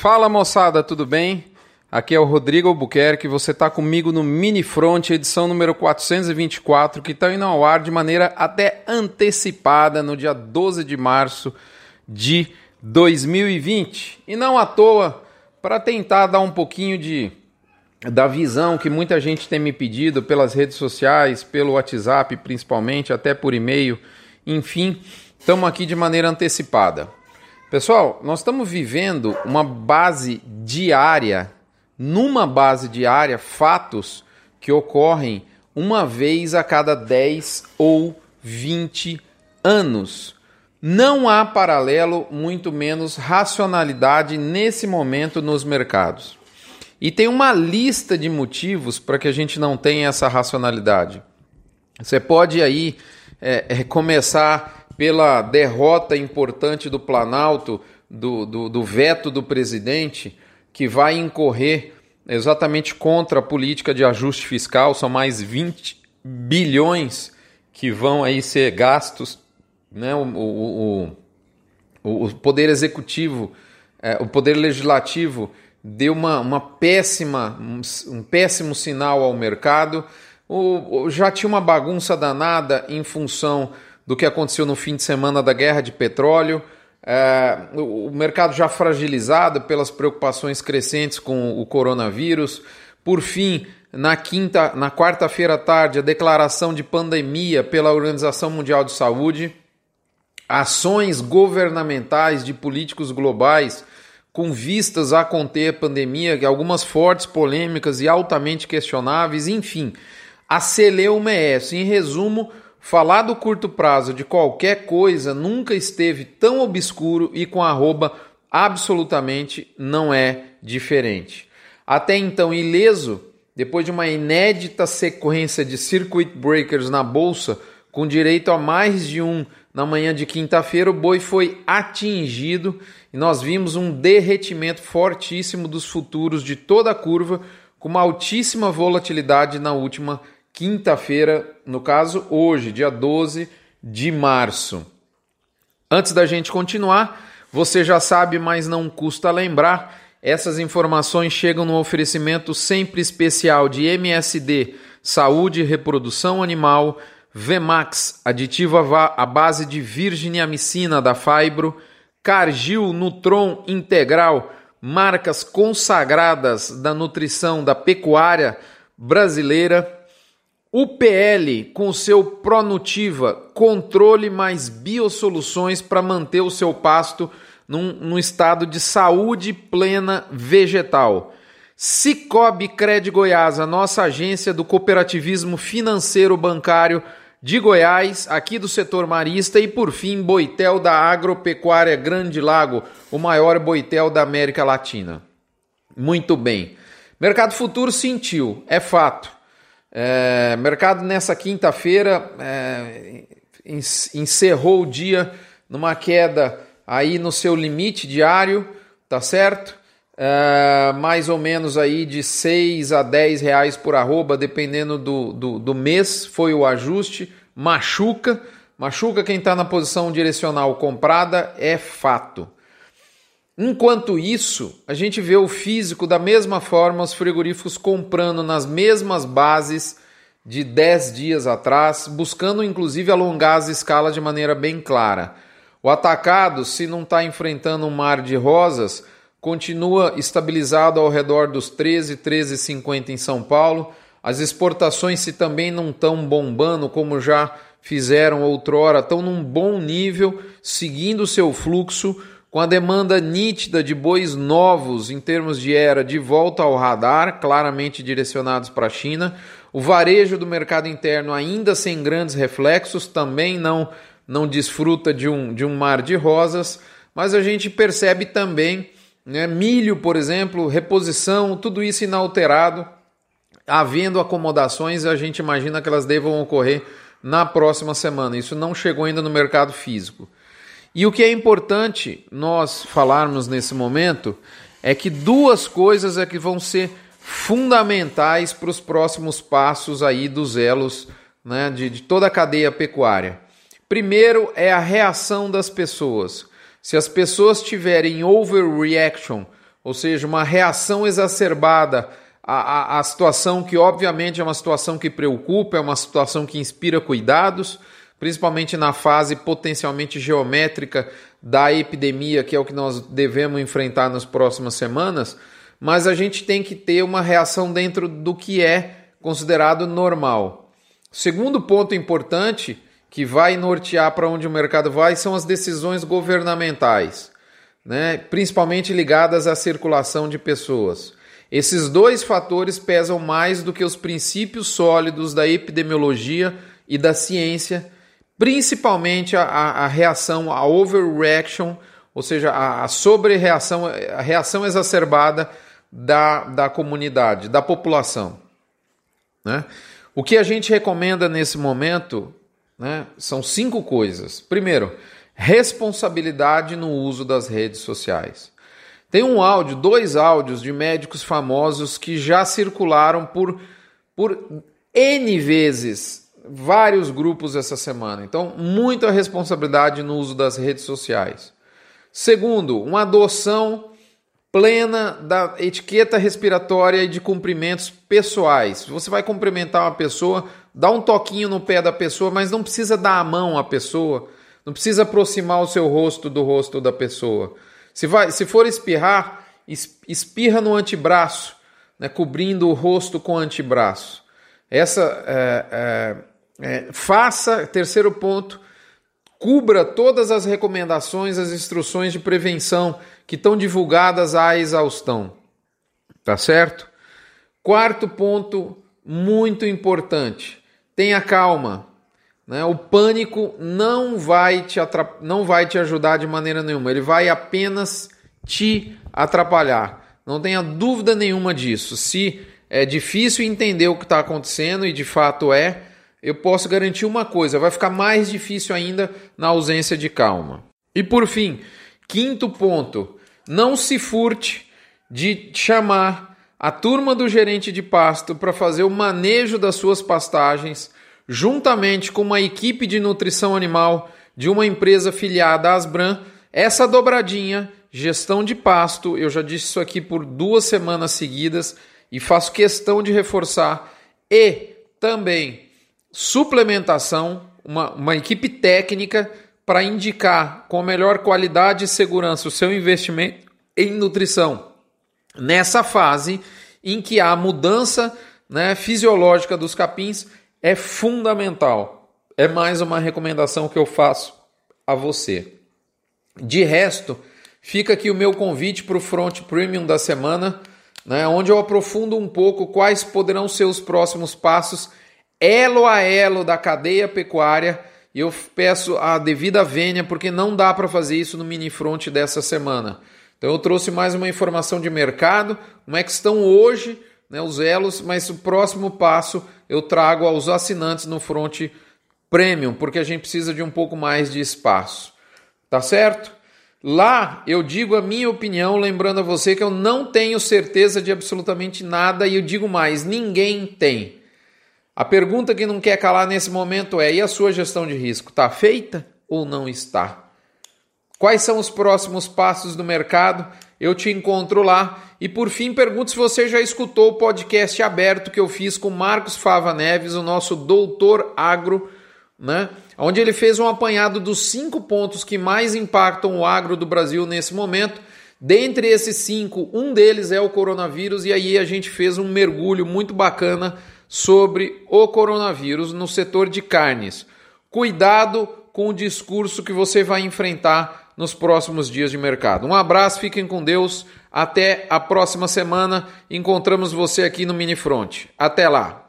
Fala moçada, tudo bem? Aqui é o Rodrigo Albuquerque, você está comigo no Mini Front, edição número 424, que está indo ao ar de maneira até antecipada no dia 12 de março de 2020. E não à toa, para tentar dar um pouquinho de da visão que muita gente tem me pedido pelas redes sociais, pelo WhatsApp principalmente, até por e-mail, enfim, estamos aqui de maneira antecipada. Pessoal, nós estamos vivendo uma base diária, numa base diária, fatos que ocorrem uma vez a cada 10 ou 20 anos. Não há paralelo, muito menos racionalidade nesse momento nos mercados. E tem uma lista de motivos para que a gente não tenha essa racionalidade. Você pode aí é, é, começar pela derrota importante do Planalto, do, do, do veto do presidente, que vai incorrer exatamente contra a política de ajuste fiscal, são mais 20 bilhões que vão aí ser gastos, né? o, o, o, o Poder Executivo, é, o Poder Legislativo deu uma, uma péssima, um, um péssimo sinal ao mercado, já tinha uma bagunça danada em função do que aconteceu no fim de semana da guerra de petróleo. É, o mercado já fragilizado pelas preocupações crescentes com o coronavírus. Por fim, na quinta, na quarta-feira à tarde, a declaração de pandemia pela Organização Mundial de Saúde, ações governamentais de políticos globais com vistas a conter a pandemia, algumas fortes polêmicas e altamente questionáveis, enfim, a celeuma é essa. Em resumo, Falar do curto prazo de qualquer coisa nunca esteve tão obscuro e com arroba absolutamente não é diferente. Até então, ileso, depois de uma inédita sequência de circuit breakers na bolsa, com direito a mais de um na manhã de quinta-feira, o boi foi atingido e nós vimos um derretimento fortíssimo dos futuros de toda a curva, com uma altíssima volatilidade na última quinta-feira, no caso hoje, dia 12 de março. Antes da gente continuar, você já sabe, mas não custa lembrar, essas informações chegam no oferecimento sempre especial de MSD, Saúde e Reprodução Animal, Vemax, aditivo à base de virginiamicina da Fibro, Cargil Nutron Integral, marcas consagradas da nutrição da pecuária brasileira, o PL, com seu Pronutiva, controle mais biosoluções para manter o seu pasto num, num, estado de saúde plena vegetal. Cicobi Cred Goiás, a nossa agência do cooperativismo financeiro bancário de Goiás, aqui do setor marista, e por fim, Boitel da Agropecuária Grande Lago, o maior boitel da América Latina. Muito bem. Mercado futuro sentiu, é fato. É, mercado nessa quinta-feira é, encerrou o dia numa queda aí no seu limite diário, tá certo? É, mais ou menos aí de 6 a 10 reais por arroba, dependendo do, do, do mês, foi o ajuste. Machuca, machuca quem está na posição direcional comprada, é fato. Enquanto isso, a gente vê o físico da mesma forma, os frigoríficos comprando nas mesmas bases de 10 dias atrás, buscando inclusive alongar as escalas de maneira bem clara. O atacado, se não está enfrentando um mar de rosas, continua estabilizado ao redor dos 13, 13,50 em São Paulo. As exportações, se também não estão bombando como já fizeram outrora, estão num bom nível, seguindo seu fluxo com a demanda nítida de bois novos em termos de era de volta ao radar, claramente direcionados para a China, o varejo do mercado interno ainda sem grandes reflexos, também não não desfruta de um, de um mar de rosas, mas a gente percebe também né, milho, por exemplo, reposição, tudo isso inalterado, havendo acomodações, a gente imagina que elas devam ocorrer na próxima semana. Isso não chegou ainda no mercado físico. E o que é importante nós falarmos nesse momento é que duas coisas é que vão ser fundamentais para os próximos passos aí dos elos né, de, de toda a cadeia pecuária. Primeiro é a reação das pessoas. Se as pessoas tiverem overreaction ou seja, uma reação exacerbada à, à, à situação que, obviamente, é uma situação que preocupa, é uma situação que inspira cuidados, principalmente na fase potencialmente geométrica da epidemia, que é o que nós devemos enfrentar nas próximas semanas, mas a gente tem que ter uma reação dentro do que é considerado normal. Segundo ponto importante que vai nortear para onde o mercado vai são as decisões governamentais, né? principalmente ligadas à circulação de pessoas. Esses dois fatores pesam mais do que os princípios sólidos da epidemiologia e da ciência principalmente a, a, reação, a overreaction, ou seja, a, a sobre-reação, a reação exacerbada da, da comunidade, da população. Né? O que a gente recomenda nesse momento né, são cinco coisas. Primeiro, responsabilidade no uso das redes sociais. Tem um áudio, dois áudios de médicos famosos que já circularam por, por N vezes vários grupos essa semana. Então, muita responsabilidade no uso das redes sociais. Segundo, uma adoção plena da etiqueta respiratória e de cumprimentos pessoais. Você vai cumprimentar uma pessoa, dá um toquinho no pé da pessoa, mas não precisa dar a mão à pessoa, não precisa aproximar o seu rosto do rosto da pessoa. Se, vai, se for espirrar, espirra no antebraço, né, cobrindo o rosto com o antebraço. Essa é, é, é, faça, terceiro ponto, cubra todas as recomendações, as instruções de prevenção que estão divulgadas à exaustão. Tá certo? Quarto ponto, muito importante, tenha calma. Né? O pânico não vai, te atrap... não vai te ajudar de maneira nenhuma, ele vai apenas te atrapalhar. Não tenha dúvida nenhuma disso. Se é difícil entender o que está acontecendo, e de fato é, eu posso garantir uma coisa: vai ficar mais difícil ainda na ausência de calma. E por fim, quinto ponto: não se furte de chamar a turma do gerente de pasto para fazer o manejo das suas pastagens, juntamente com uma equipe de nutrição animal de uma empresa filiada à Asbran. Essa dobradinha, gestão de pasto, eu já disse isso aqui por duas semanas seguidas e faço questão de reforçar, e também suplementação, uma, uma equipe técnica para indicar com melhor qualidade e segurança o seu investimento em nutrição. Nessa fase em que a mudança né, fisiológica dos capins é fundamental. É mais uma recomendação que eu faço a você. De resto, fica aqui o meu convite para o Front Premium da semana, né, onde eu aprofundo um pouco quais poderão ser os próximos passos elo a elo da cadeia pecuária. E eu peço a devida vênia, porque não dá para fazer isso no mini front dessa semana. Então eu trouxe mais uma informação de mercado, como é que estão hoje né, os elos, mas o próximo passo eu trago aos assinantes no front premium, porque a gente precisa de um pouco mais de espaço. Tá certo? Lá eu digo a minha opinião, lembrando a você que eu não tenho certeza de absolutamente nada e eu digo mais, ninguém tem. A pergunta que não quer calar nesse momento é: e a sua gestão de risco está feita ou não está? Quais são os próximos passos do mercado? Eu te encontro lá. E por fim, pergunto se você já escutou o podcast aberto que eu fiz com Marcos Fava Neves, o nosso doutor agro, né? Onde ele fez um apanhado dos cinco pontos que mais impactam o agro do Brasil nesse momento. Dentre esses cinco, um deles é o coronavírus, e aí a gente fez um mergulho muito bacana sobre o coronavírus no setor de carnes. Cuidado com o discurso que você vai enfrentar nos próximos dias de mercado. Um abraço, fiquem com Deus. Até a próxima semana. Encontramos você aqui no Mini Front. Até lá.